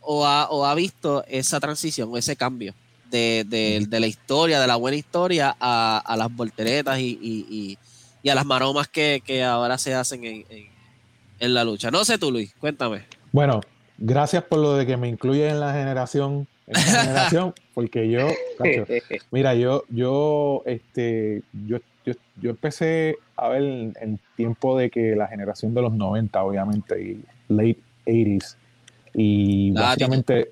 o, ha, o ha visto esa transición o ese cambio de, de- de la historia, de la buena historia a, a las volteretas y, y- y- y a las maromas que, que ahora se hacen en, en- en la lucha. No sé tú, Luis, cuéntame. Bueno, gracias por lo de que me incluye en la generación, en esa generación, porque yo, cacho, mira, yo, yo, este, yo, yo, yo empecé a ver en, en tiempo de que la generación de los 90, obviamente, y late 80s, y Latino. básicamente,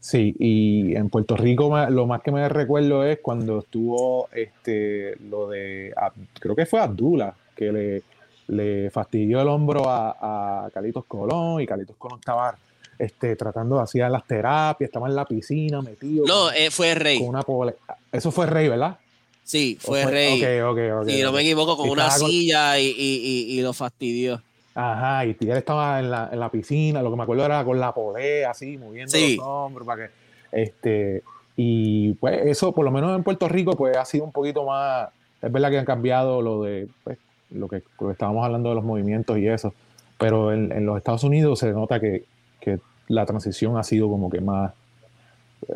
sí, y en Puerto Rico lo más que me recuerdo es cuando estuvo, este, lo de, creo que fue Abdullah, que le, le fastidió el hombro a, a Carlitos Colón, y Carlitos Colón estaba este, tratando de hacer las terapias, estaba en la piscina metido No, con, eh, fue Rey. con una pole- Eso fue Rey, ¿verdad? Sí, fue ¿O fue- Rey. ok, ok, ok, si no me equivoco, con Y una estaba con- silla y, y, y, y lo fastidió. Ajá, y Tigre estaba en la, en la piscina, lo que me acuerdo era con la polea, así, moviendo Sí. los hombros para que. Este, y pues eso, por lo menos en Puerto Rico, pues ha sido un poquito más. Es verdad que han cambiado lo de pues, lo que, lo que estábamos hablando de los movimientos y eso, pero en, en los Estados Unidos se nota que, que la transición ha sido como que más.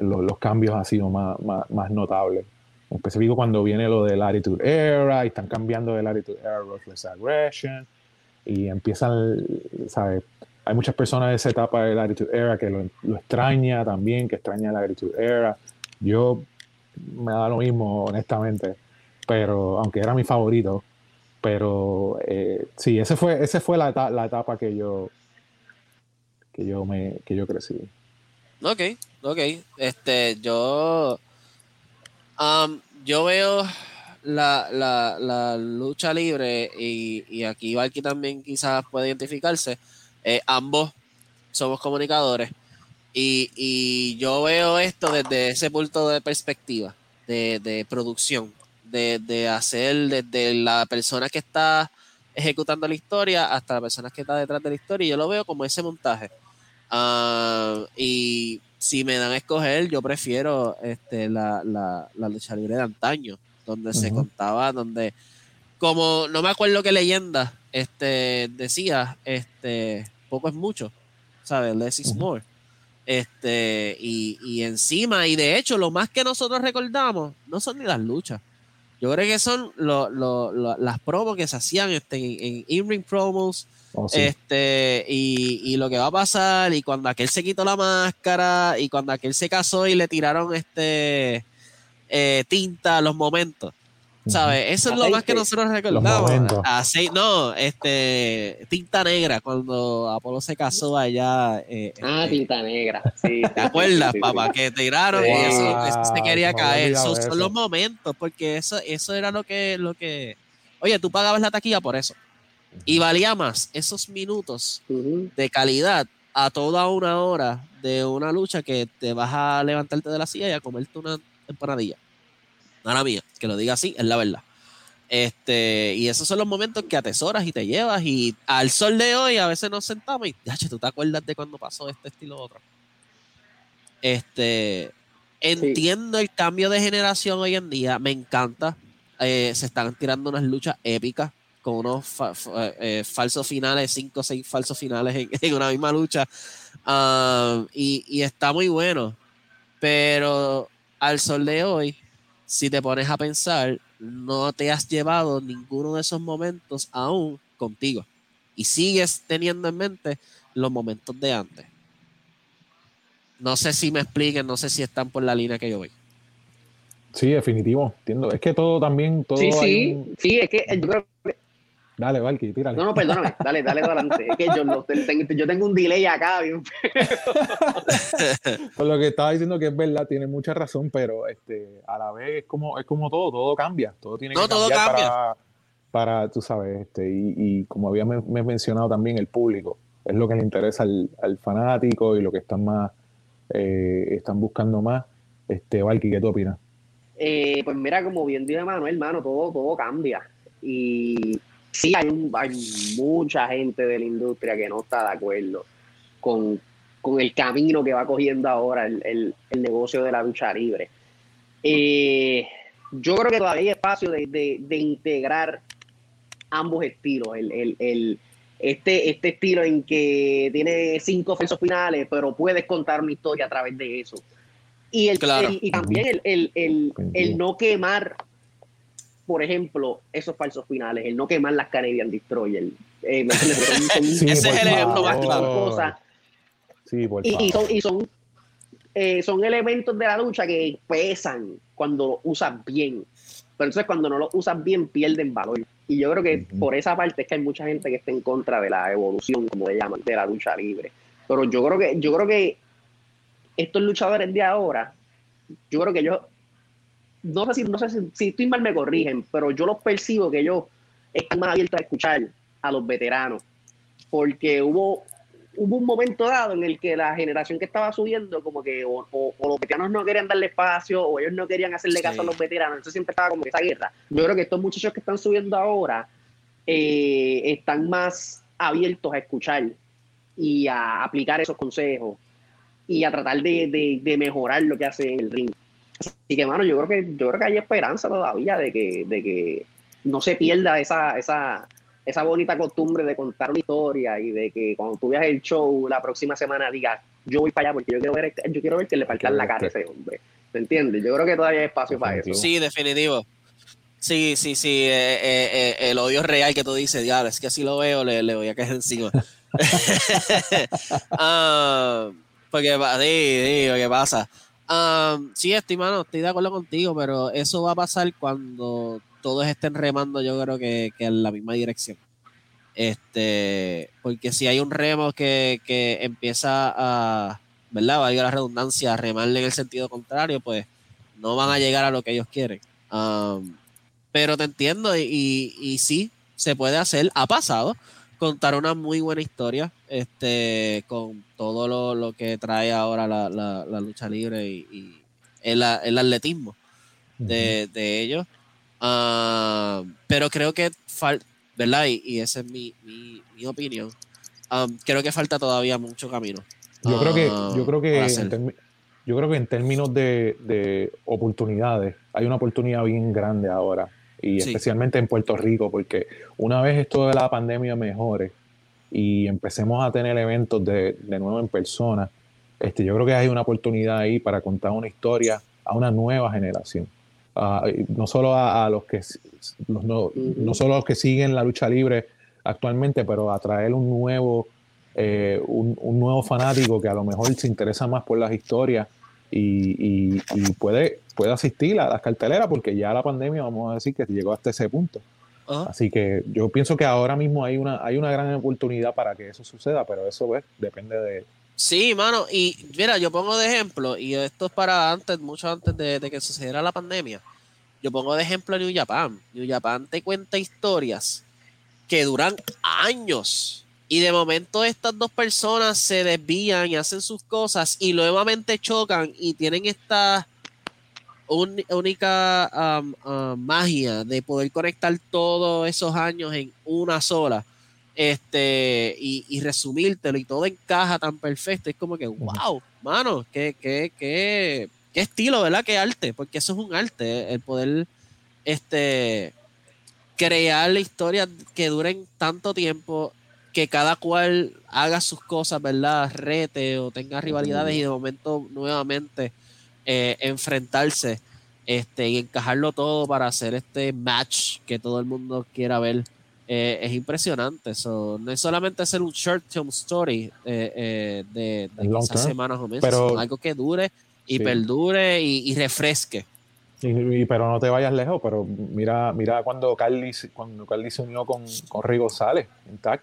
lo- los cambios han sido más, más, más notables. En específico cuando viene lo del Attitude Era y están cambiando del Attitude Era Ruthless Aggression y empiezan, ¿sabes? Hay muchas personas de esa etapa del Attitude Era que lo, lo extraña también, que extraña el Attitude Era. Yo me da lo mismo, honestamente, pero aunque era mi favorito, pero eh, sí, ese fue, ese fue la, la etapa que yo que yo me que yo crecí. Ok, ok. Este, yo. am, yo veo la, la, la lucha libre y, y aquí Valky también quizás puede identificarse. eh, ambos somos comunicadores. Y, y yo veo esto desde ese punto de perspectiva, de, de producción, de, de hacer desde la persona que está ejecutando la historia hasta la persona que está detrás de la historia. Y yo lo veo como ese montaje. Ah, y si me dan a escoger, yo prefiero este, la, la, la lucha libre de antaño, donde se contaba, donde, como no me acuerdo qué leyenda este, decía, este, poco es mucho, ¿sabes? Less is more. Este, y, y encima, y de hecho, lo más que nosotros recordamos no son ni las luchas. Yo creo que son lo- lo- lo- las promos que se hacían este, en, en in-ring promos, Oh, sí. este, y, y lo que va a pasar, y cuando aquel se quitó la máscara, y cuando aquel se casó y le tiraron este eh, tinta a los momentos. ¿Sabes? Eso es lo más que nosotros recordamos. momentos. Acei- no, este, tinta negra, cuando Apolo se casó allá. eh, Ah, este, tinta negra. Sí, ¿Te acuerdas, papá? Que tiraron y eso, eso se quería había caer. son eso. los momentos, porque eso, eso era lo que, lo que. Oye, tú pagabas la taquilla por eso. Y valía más esos minutos de calidad a toda una hora de una lucha que te vas a levantarte de la silla y a comerte una empanadilla. Nada mía, que lo diga así, es la verdad. Este, y esos son los momentos que atesoras y te llevas. Y al sol de hoy, a veces nos sentamos y, "Yache, ¿tú te acuerdas de cuando pasó este estilo otro? Este, entiendo el cambio de generación hoy en día, me encanta. Eh, se están tirando unas luchas épicas con unos fa- fa- eh, falsos finales, cinco o seis falsos finales en, en una misma lucha. Ah, y, y está muy bueno. Pero al sol de hoy, si te pones a pensar, no te has llevado ninguno de esos momentos aún contigo. Y sigues teniendo en mente los momentos de antes. No sé si me expliquen, no sé si están por la línea que yo voy. Sí, definitivo, entiendo. Es que todo también, todo Sí, sí, un- sí, es que yo creo Dale, Valky, tírale. No, no, perdóname, dale, dale adelante. Es que yo, no, tengo, yo tengo un delay acá. bien Por lo que estaba diciendo que es verdad, tiene mucha razón, pero este, a la vez es como, es como todo, todo cambia, todo tiene No, que todo cambiar cambia. para, para, tú sabes, este, y, y como había me, me mencionado también el público, es lo que le interesa al, al fanático y lo que están más, eh, están buscando más. Este, Valky, ¿qué tú opinas? Eh, pues mira, como bien dijo Manuel, hermano, todo, todo cambia. Y sí, hay, un- hay mucha gente de la industria que no está de acuerdo con, con el camino que va cogiendo ahora el, el- el negocio de la lucha libre. Eh, yo creo que todavía hay espacio de, de- de integrar ambos estilos. El, el- el- este, este estilo en que tiene cinco falsos finales, pero puedes contar una historia a través de eso. Y, el, Claro. el- y también el, el- el- el no quemar, por ejemplo, esos falsos finales, el no quemar las Canadian Destroyer. Eh, Ese es el ejemplo más cosas. Sí, por Y, son, y son, eh, son elementos de la lucha que pesan cuando lo usas bien. Pero entonces cuando no lo usas bien pierden valor. Y yo creo que por esa parte es que hay mucha gente que está en contra de la evolución, como le llaman, de la lucha libre. Pero yo creo que, yo creo que estos luchadores de ahora, yo creo que ellos, no sé si, no sé si, si estoy mal me corrigen, pero yo los percibo que ellos están más abiertos a escuchar a los veteranos. Porque hubo hubo un momento dado en el que la generación que estaba subiendo, como que o, los veteranos no querían darle espacio, o ellos no querían hacerle caso a los veteranos, entonces siempre estaba como esa guerra. Yo creo que estos muchachos que están subiendo ahora eh, están más abiertos a escuchar y a aplicar esos consejos y a tratar de, de, mejorar lo que hace el ring. Así que, mano, yo creo que, yo creo que hay esperanza todavía de que, de que no se pierda esa, esa, esa bonita costumbre de contar una historia y de que cuando tú veas el show la próxima semana digas, yo voy para allá porque yo quiero ver, yo quiero ver que le faltan la cara a ese hombre. ¿Me entiendes? Yo creo que todavía hay espacio para eso. Sí, definitivo. Sí, sí, sí. Eh, eh, eh, el odio real que tú dices, diablo, es que así lo veo, le, le voy a caer encima. Ah, porque, sí, sí, ¿qué pasa? Um, sí, estoy, estoy de acuerdo contigo, pero eso va a pasar cuando todos estén remando, yo creo que, en la misma dirección. Este, porque si hay un remo que, empieza a, ¿verdad? Valga la redundancia, a remarle en el sentido contrario, pues no van a llegar a lo que ellos quieren. Um, pero te entiendo y, y, sí, se puede hacer, ha pasado, contar una muy buena historia este, con todo lo, que trae ahora la, lucha libre y, el, atletismo de, ellos. Ah, pero creo que falta, ¿verdad? Y, esa es mi, opinión. Ah, creo que falta todavía mucho camino. Yo creo que, yo ah, creo que, en, yo creo que en términos de, de oportunidades, hay una oportunidad bien grande ahora y especialmente en Puerto Rico, porque una vez esto de la pandemia mejore y empecemos a tener eventos de, de nuevo en persona, este, yo creo que hay una oportunidad ahí para contar una historia a una nueva generación. no solo a, los que no, no, solo a los que siguen la lucha libre actualmente, pero a traer un nuevo, eh, un, un, nuevo fanático que a lo mejor se interesa más por las historias y, puede, puede asistir a las carteleras porque ya la pandemia, vamos a decir que llegó hasta ese punto. Así que yo pienso que ahora mismo hay una, hay una gran oportunidad para que eso suceda, pero eso pues, depende de... Sí, mano, y mira, yo pongo de ejemplo, y esto es para antes, mucho antes de, de que sucediera la pandemia, yo pongo de ejemplo a New Japan. New Japan te cuenta historias que duran años y de momento estas dos personas se desvían y hacen sus cosas y nuevamente chocan y tienen esta única magia de poder conectar todos esos años en una sola este y, y, resumírtelo y todo encaja tan perfecto. Es como que, wow, mano, qué, qué, qué, qué estilo, ¿verdad? Qué arte, porque eso es un arte, el poder este, crear la historia que duren tanto tiempo que cada cual haga sus cosas, ¿verdad? Rete o tenga rivalidades y de momento nuevamente eh, enfrentarse este, y encajarlo todo para hacer este match que todo el mundo quiera ver. Eh, es impresionante. eso no es solamente hacer un short-term story eh, de, de semanas o meses, pero, algo que dure y perdure y, refresque. Y, pero no te vayas lejos, pero mira, mira cuando Carly, cuando Carly se unió con, con Rigo Sales en tag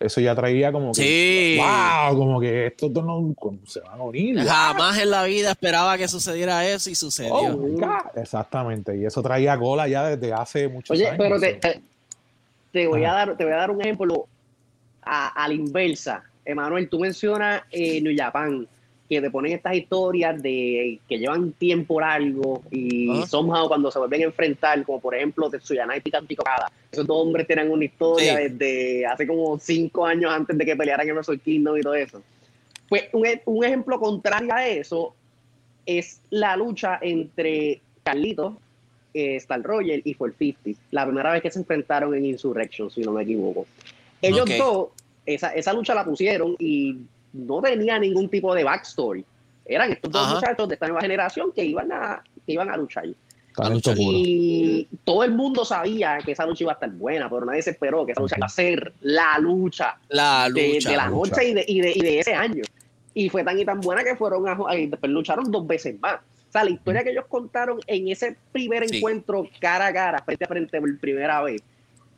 eso ya traía como que, wow, como que estos dos no se van a unir. Jamás en la vida esperaba que sucediera eso y sucedió. Oh, Exactamente, y eso traía cola ya desde hace muchos años. Oye, pero te, voy a dar, te voy a dar un ejemplo a, la inversa. Emanuel, tú mencionas eh, New Japan que te ponen estas historias de que llevan tiempo largo y somehow cuando se vuelven a enfrentar, como por ejemplo Tetsuyana y Picantico Cada, esos dos hombres tienen una historia desde hace como cinco años antes de que pelearan en Wrestle Kingdom y todo eso. Pues un, un ejemplo contrario a eso es la lucha entre Carlitos, eh, Star Roger y For 50, la primera vez que se enfrentaron en Insurrection, si no me equivoco. Ellos dos, esa, esa lucha la pusieron y no tenía ningún tipo de backstory. Eran estos dos muchachos de esta nueva generación que iban a, que iban a luchar. Y todo el mundo sabía que esa lucha iba a estar buena, pero nadie se esperó que esa lucha iba a ser la lucha, la lucha de, la noche y de, y, de, y de, ese año. Y fue tan y tan buena que fueron a, después lucharon dos veces más. O sea, la historia que ellos contaron en ese primer encuentro cara a cara, frente a frente por primera vez.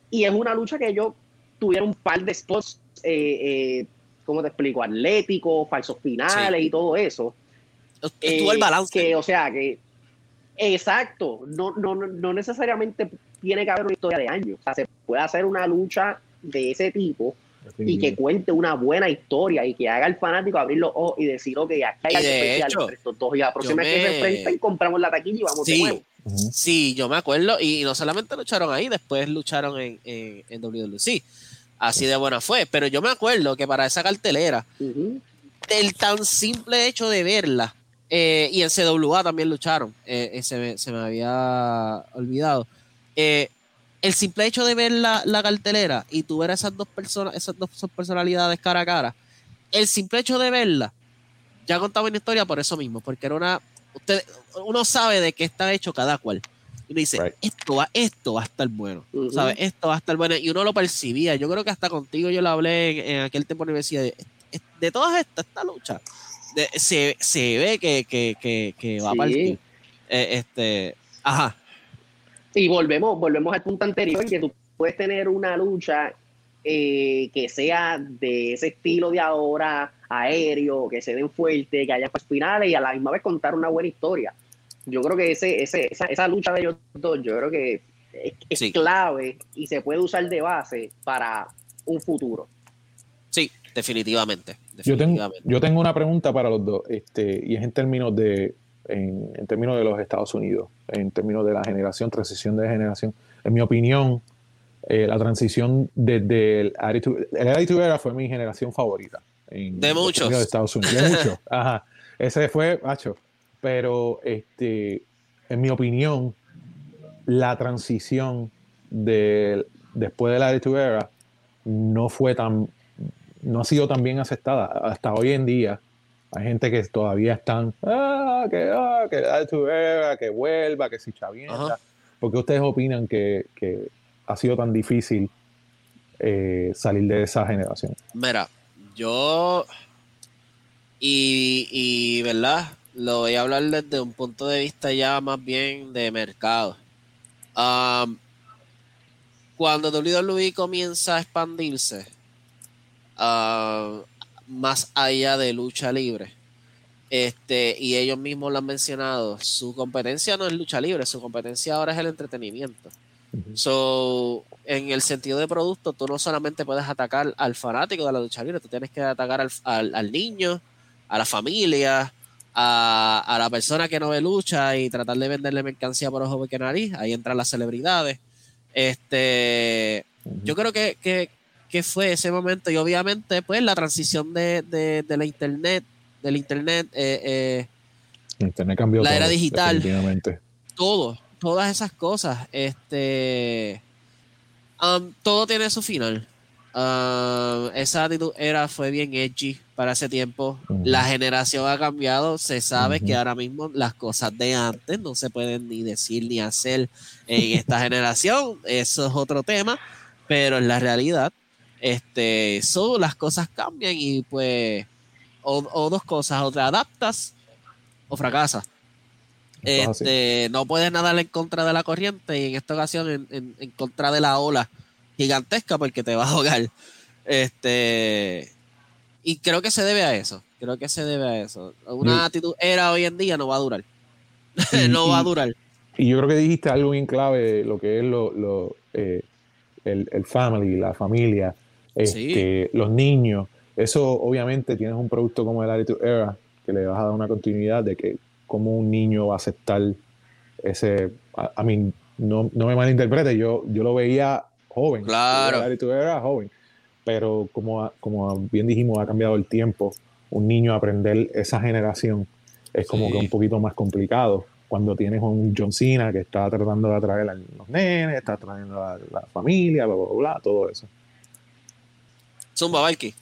Y es una lucha que ellos tuvieron un par de spots eh, eh, ¿cómo te explico? Atlético, falsos finales y todo eso. Estuvo el eh, balance. Que, o sea, que exacto, no, no, no necesariamente tiene que haber una historia de años. O sea, se puede hacer una lucha de ese tipo y que cuente una buena historia y que haga al fanático abrir los ojos y decir, ok, aquí hay algo de especial hecho, entre estos dos y la próxima vez que me- se enfrenten compramos la taquilla y vamos de Sí. nuevo. Ujú. Sí, yo me acuerdo. Y no solamente lucharon ahí, después lucharon en, en, en WWC. Así de buena fue. Pero yo me acuerdo que para esa cartelera, del tan simple hecho de verla, eh, y en CWA también lucharon, eh, eh, se, me, se me había olvidado. Eh, el simple hecho de ver la, la cartelera y tú ver esas dos personas, esas dos personalidades cara a cara, el simple hecho de verla, ya contaba una historia por eso mismo, porque era una. Usted, uno sabe de qué está hecho cada cual. Y uno dice, Right. esto, va, esto va a estar bueno. ¿sabes? Esto va a estar bueno. Y uno lo percibía. Yo creo que hasta contigo yo lo hablé en, en aquel tiempo de universidad. De, de todas estas, esta lucha, de- se, se ve que, que, que, que va a partir. Eh, este, ajá. Y volvemos, volvemos al punto anterior, que tú puedes tener una lucha eh, que sea de ese estilo de ahora, aéreo, que se den fuerte, que haya finales y a la misma vez contar una buena historia. Yo creo que ese, ese, esa, esa lucha de ellos dos, yo creo que es, es Sí. clave y se puede usar de base para un futuro. Sí, definitivamente. Yo tengo, definitivamente. yo tengo una pregunta para los dos, este, y es en términos de, en, en términos de los Estados Unidos, en términos de la generación, transición de generación. En mi opinión, eh, la transición desde el Attitude, el Attitude Era fue mi generación favorita. En De muchos. De Estados Unidos. De muchos. Ajá. Ese fue, macho. Pero, este, en mi opinión, la transición del después de la Attitude Era no fue tan no ha sido tan bien aceptada hasta hoy en día hay gente que todavía están ah, que ah, que la Attitude Era, que vuelva que si chavienda Ajá. porque ustedes opinan que, que ha sido tan difícil eh, salir de esa generación Mira, yo. Y, y, ¿verdad? Lo voy a hablar desde un punto de vista ya más bien de mercado. Am, cuando WWE comienza a expandirse más allá de lucha libre, este, y ellos mismos lo han mencionado, su competencia no es lucha libre, su competencia ahora es el entretenimiento. So, en el sentido de producto, tú no solamente puedes atacar al fanático de la lucha libre, tú tienes que atacar al, al- al niño, a la familia, a, a la persona que no ve lucha y tratar de venderle mercancía por ojo que nariz. Ahí entran las celebridades. Este, yo creo que, que, que fue ese momento y obviamente pues la transición de, de, de la internet, del internet, eh, eh, internet cambió La todo, era digital. todo, todas esas cosas, este, um, todo tiene su final. Um, esa actitud era, fue bien edgy para ese tiempo. La generación ha cambiado. Se sabe que ahora mismo las cosas de antes no se pueden ni decir ni hacer en esta generación. Eso es otro tema, pero en la realidad, este, eso, las cosas cambian y pues, o, o dos cosas, o te adaptas o fracasas. Este, no puedes nadar en contra de la corriente y en esta ocasión en, en- en contra de la ola gigantesca porque te va a ahogar. Este, y creo que se debe a eso. Creo que se debe a eso. Una actitud era hoy en día no va a durar. No va a durar. Y yo creo que dijiste algo bien clave, lo que es lo, lo, eh, el, el family, la familia, este, los niños. Eso obviamente tienes un producto como el Attitude Era, que le vas a dar una continuidad de que cómo un niño va a aceptar ese... A, a mí, no, no me malinterprete, yo, yo lo veía joven. Claro. Era joven. Pero como, como bien dijimos, ha cambiado el tiempo. Un niño aprender esa generación es como Sí. que un poquito más complicado cuando tienes un John Cena que está tratando de atraer a los nenes, está trayendo a la familia, bla, bla, bla, bla, todo eso. Zumba, Valky.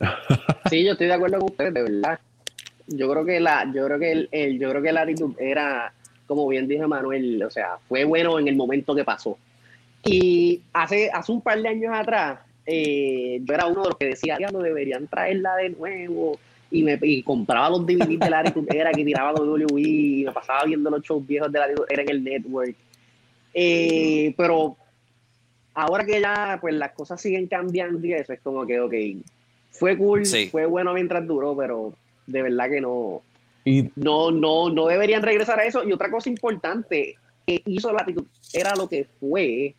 Sí, yo estoy de acuerdo con ustedes, de verdad. Yo creo que la, yo creo que el, el- yo creo que la actitud era, como bien dijo Manuel, o sea, fue bueno en el momento que pasó. Y hace, hace un par de años atrás, eh, yo era uno de los que decía, "Diablo, deberían traerla de nuevo. Y me y compraba los DVDs de la era que tiraba WWE y me pasaba viendo los shows viejos de la era en el network. Eh, pero ahora que ya pues las cosas siguen cambiando y eso es como que, ok, fue cool, Sí. fue bueno mientras duró, pero de verdad que no, Y no, no, no deberían regresar a eso. Y otra cosa importante que hizo la actitud era lo que fue,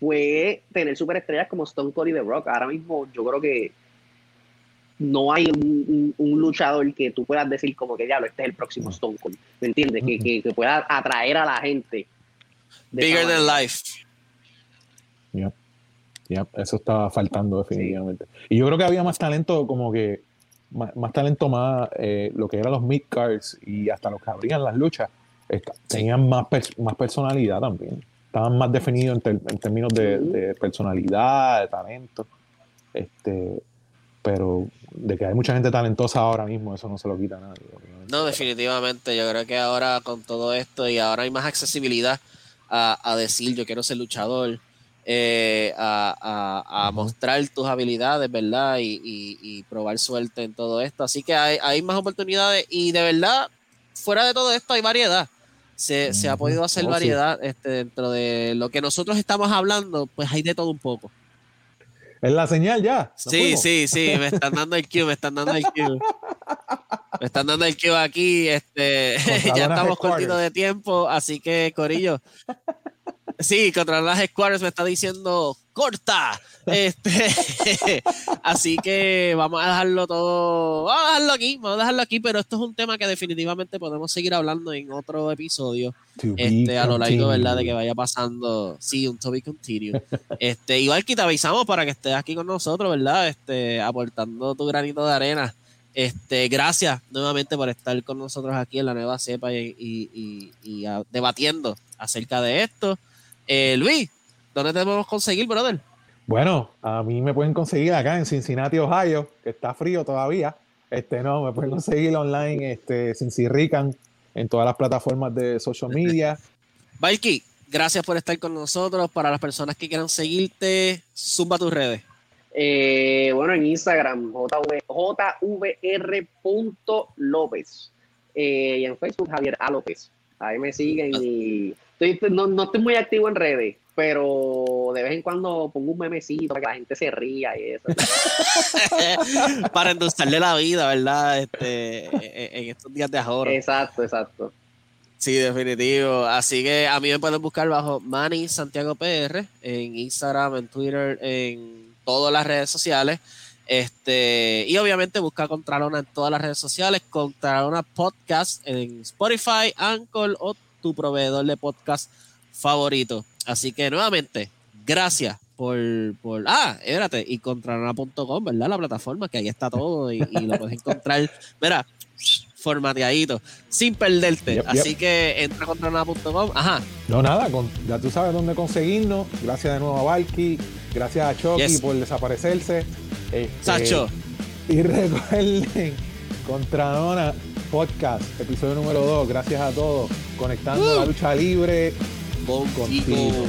fue tener superestrellas como Stone Cold y The Rock. Ahora mismo yo creo que no hay un, luchador que tú puedas decir como que diablo, este es el próximo Stone Cold. ¿Me entiendes? que, que, pueda atraer a la gente. Bigger than life. Yep. eso estaba faltando definitivamente. Y yo creo que había más talento, como que más, talento, más eh, lo que eran los mid cards y hasta los que abrían las luchas, tenían más, más personalidad también. Estaban más definidos en, términos de, de, personalidad, de talento. Este, pero de que hay mucha gente talentosa ahora mismo, eso no se lo quita a nadie. No, definitivamente. Yo creo que ahora con todo esto y ahora hay más accesibilidad a, decir yo quiero ser luchador, eh, a, mostrar tus habilidades, ¿verdad? Y, probar suerte en todo esto. Así que hay, más oportunidades y de verdad, fuera de todo esto hay variedad. Se, ha podido hacer oh, variedad este, dentro de lo que nosotros estamos hablando, pues hay de todo un poco. Es la señal ya. Sí, sí, sí, me están dando el cue, me están dando el cue. Me están dando el cue aquí. Este, ya estamos cortitos de tiempo, así que, Corillo. Sí, contra las Squares me está diciendo corta. Este, así que vamos a dejarlo todo. Vamos a dejarlo aquí, vamos a dejarlo aquí, pero esto es un tema que definitivamente podemos seguir hablando en otro episodio. este, a lo largo, ¿verdad? De que vaya pasando. Sí, un to be continue. este, igual que te avisamos para que estés aquí con nosotros, ¿verdad? Este, aportando tu granito de arena. Este, gracias nuevamente por estar con nosotros aquí en la nueva cepa y, debatiendo acerca de esto. Eh, Luis, ¿dónde te podemos conseguir, brother? Bueno, a mí me pueden conseguir acá en Cincinnati, Ohio, que está frío todavía. Este, no, me pueden conseguir online, este, Cincirrican, en todas las plataformas de social media. Valky, gracias por estar con nosotros. Para las personas que quieran seguirte, zumba tus redes. Eh, bueno, en Instagram, jvr.lópez. Eh, y en Facebook, Javier A. López. Ahí me siguen y no, no estoy muy activo en redes pero de vez en cuando pongo un memecito para que la gente se ría y eso. para endulzarle la vida, ¿verdad? Este, en estos días de ahora. Exacto, exacto. Sí, definitivo. Así que a mí me pueden buscar bajo Manny Santiago PR en Instagram, en Twitter, en todas las redes sociales. Este, y obviamente busca Contralona en todas las redes sociales, Contralona Podcast en Spotify, Anchor o tu proveedor de podcast favorito. Así que nuevamente, gracias por, por ah, espérate, y contrarana.com, ¿verdad? La plataforma, que ahí está todo y, lo puedes encontrar, mira, formateadito, sin perderte. Así que entra a contrarana.com, ajá. No, nada, ya tú sabes dónde conseguirnos. Gracias de nuevo a Valky, gracias a Chucky por desaparecerse. Este, Sacho. Y recuerden, Contranona Podcast, episodio número 2. Gracias a todos. Conectando la lucha libre contigo.